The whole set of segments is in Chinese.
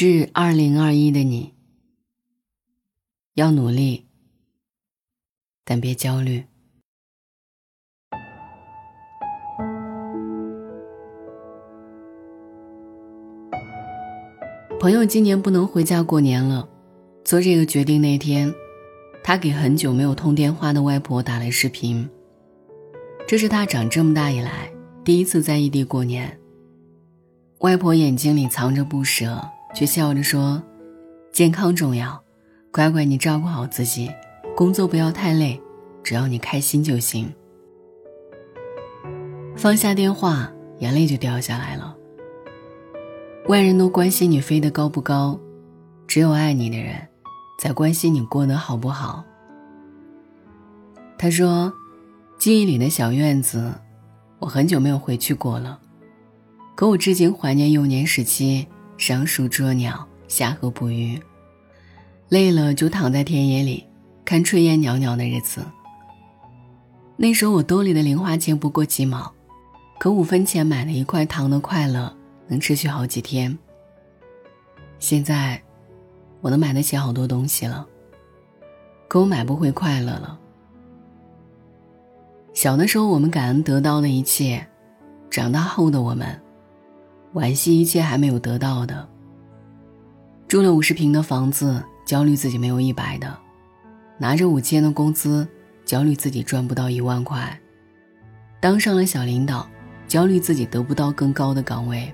致二零二一的你，要努力，但别焦虑。朋友今年不能回家过年了，做这个决定那天，他给很久没有通电话的外婆打了视频。这是他长这么大以来第一次在异地过年。外婆眼睛里藏着不舍，却笑着说：“健康重要，乖乖你照顾好自己，工作不要太累，只要你开心就行。”放下电话，眼泪就掉下来了。外人都关心你飞得高不高，只有爱你的人，才关心你过得好不好。他说：“记忆里的小院子，我很久没有回去过了，可我至今怀念幼年时期赏树捉鸟、下河捕鱼，累了就躺在田野里看炊烟袅袅的日子。那时候我兜里的零花钱不过几毛，可五分钱买了一块糖的快乐。”能持续好几天。现在，我能买得起好多东西了，可我买不回快乐了。小的时候，我们感恩得到的一切；长大后的我们，惋惜一切还没有得到的。住了五十平的房子，焦虑自己没有一百的；拿着五千的工资，焦虑自己赚不到一万块；当上了小领导，焦虑自己得不到更高的岗位。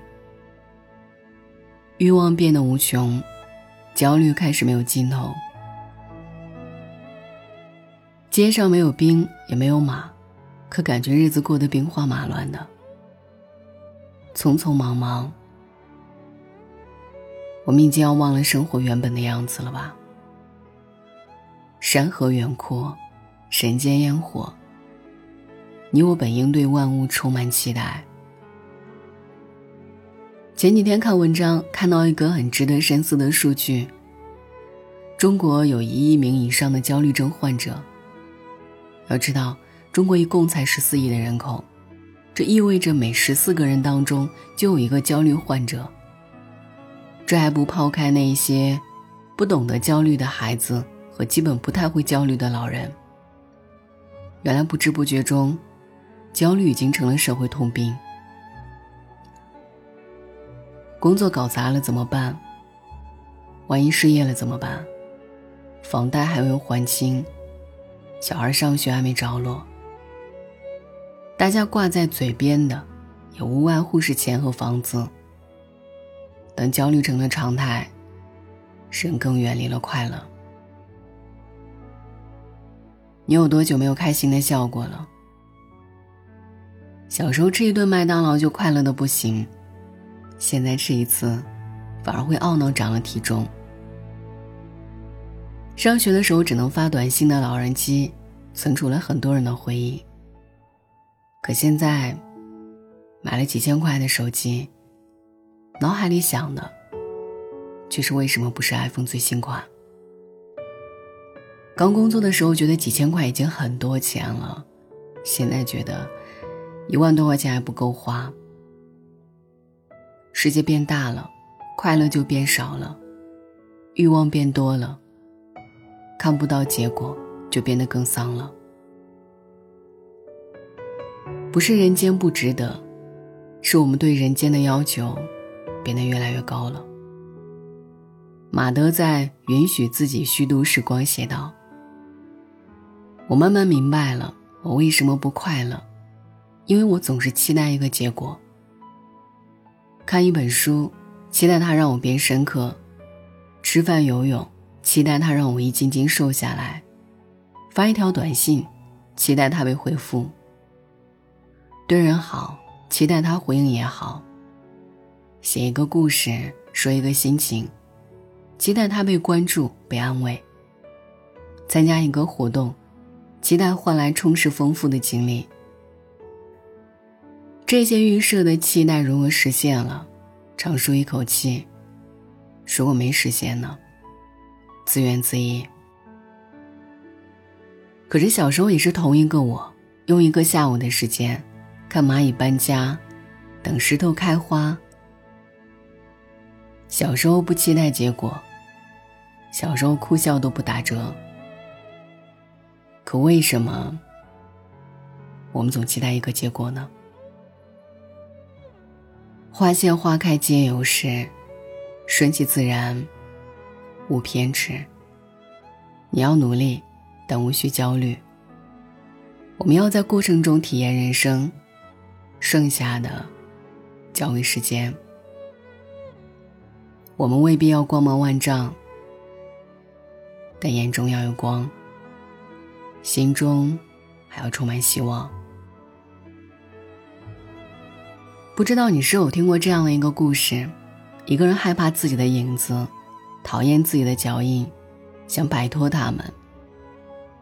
欲望变得无穷，焦虑开始没有尽头。街上没有兵，也没有马，可感觉日子过得兵荒马乱的，匆匆忙忙。我们已经要忘了生活原本的样子了吧？山河远阔，人间烟火。你我本应对万物充满期待。前几天看文章，看到一个很值得深思的数据：中国有一亿名以上的焦虑症患者。要知道，中国一共才十四亿的人口，这意味着每十四个人当中就有一个焦虑患者。这还不抛开那些不懂得焦虑的孩子和基本不太会焦虑的老人。原来不知不觉中，焦虑已经成了社会通病。工作搞砸了怎么办？万一失业了怎么办？房贷还没有还清，小孩上学还没着落。大家挂在嘴边的，也无外乎是钱和房子。等焦虑成了常态，人更远离了快乐。你有多久没有开心的笑过了？小时候吃一顿麦当劳就快乐的不行。现在吃一次，反而会懊恼长了体重。上学的时候只能发短信的老人机，存储了很多人的回忆。可现在，买了几千块的手机，脑海里想的，却是为什么不是 iPhone 最新款？刚工作的时候觉得几千块已经很多钱了，现在觉得一万多块钱还不够花。世界变大了，快乐就变少了，欲望变多了，看不到结果就变得更丧了。不是人间不值得，是我们对人间的要求变得越来越高了。马德在《允许自己虚度时光》写道：“我慢慢明白了，我为什么不快乐，因为我总是期待一个结果。”看一本书，期待它让我变深刻；吃饭游泳，期待它让我一斤斤瘦下来；发一条短信，期待它被回复；对人好，期待他回应也好；写一个故事，说一个心情，期待他被关注、被安慰；参加一个活动，期待换来充实丰富的经历。这些预设的期待如果实现了，长舒一口气；如果没实现呢，自怨自艾。可是小时候也是同一个我，用一个下午的时间，看蚂蚁搬家，等石头开花。小时候不期待结果，小时候哭笑都不打折。可为什么我们总期待一个结果呢？花谢花开皆有时，顺其自然，勿偏执。你要努力，但无需焦虑。我们要在过程中体验人生，剩下的交给时间。我们未必要光芒万丈，但眼中要有光，心中还要充满希望。不知道你是否听过这样的一个故事：一个人害怕自己的影子，讨厌自己的脚印，想摆脱他们，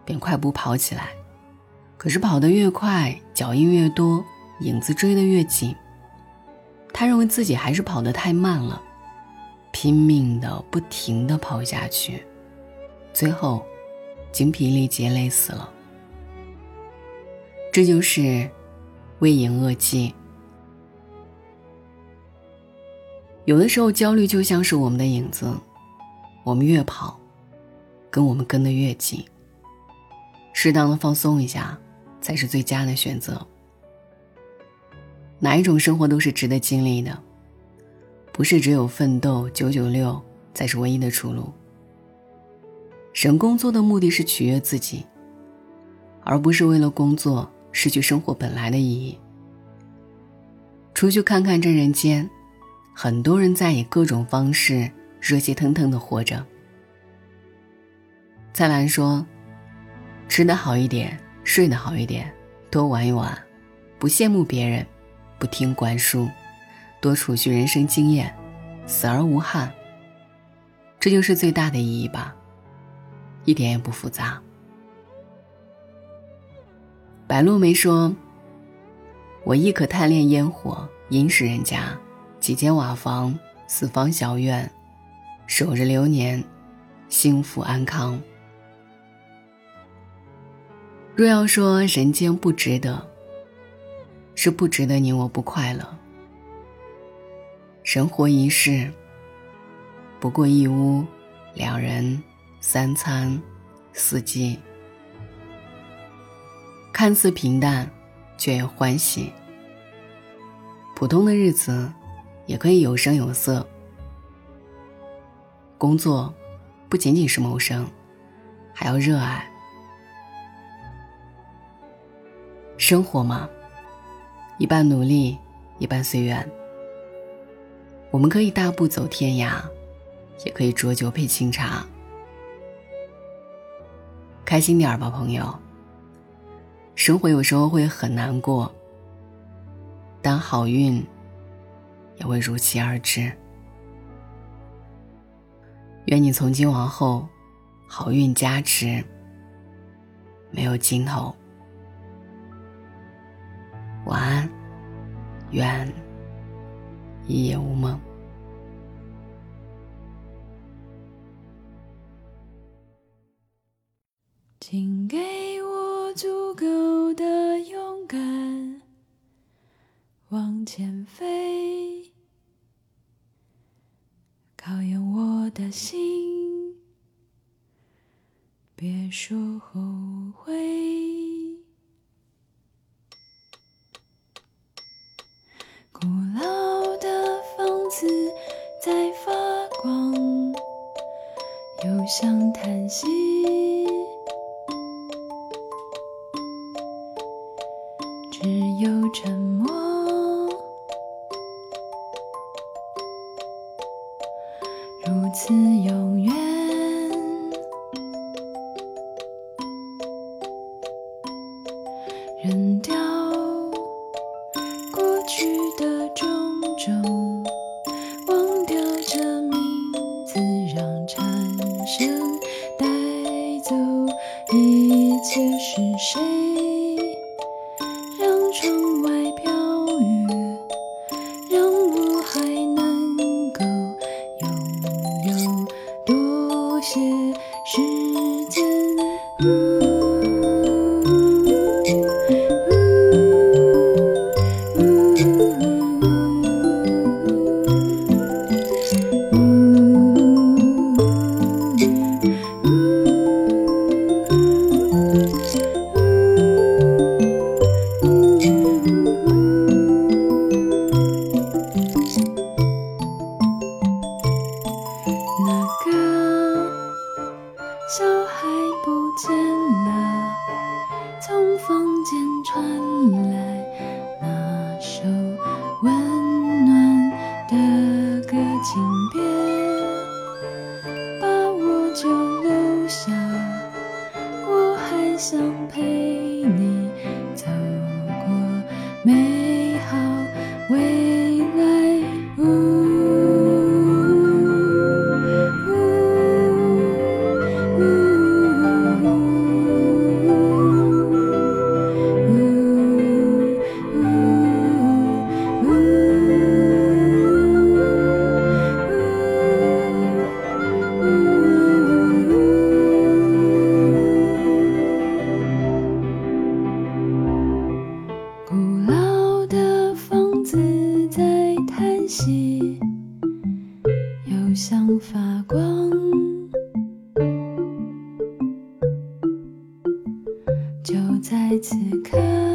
便快步跑起来。可是跑得越快，脚印越多，影子追得越紧。他认为自己还是跑得太慢了。拼命的、不停的跑下去，最后精疲力竭，累死了。这就是为赢恶计。有的时候，焦虑就像是我们的影子，我们越跑，跟我们跟得越紧。适当的放松一下，才是最佳的选择。哪一种生活都是值得经历的。不是只有奋斗九九六才是唯一的出路。人工作的目的是取悦自己，而不是为了工作失去生活本来的意义。出去看看这人间，很多人在以各种方式热气腾腾的活着。蔡澜说：“吃得好一点，睡得好一点，多玩一玩，不羡慕别人，不听管束。”多储蓄人生经验，死而无憾。这就是最大的意义吧，一点也不复杂。白露梅说：“我亦可贪恋烟火，殷实人家，几间瓦房，四方小院，守着流年，幸福安康。”若要说人间不值得，是不值得你我不快乐。生活一世，不过一屋，两人，三餐，四季，看似平淡，却又欢喜。普通的日子，也可以有声有色。工作，不仅仅是谋生，还要热爱。生活嘛，一半努力，一半随缘。我们可以大步走天涯，也可以浊酒配清茶。开心点儿吧，朋友。生活有时候会很难过，但好运也会如期而至。愿你从今往后，好运加持，没有尽头。愿。一夜无梦，请给我足够的勇敢，往前飞，考验我的心，别说后悔。又像叹息，只有沉默，如此永远，扔掉。过去的种种。些时间。在此刻。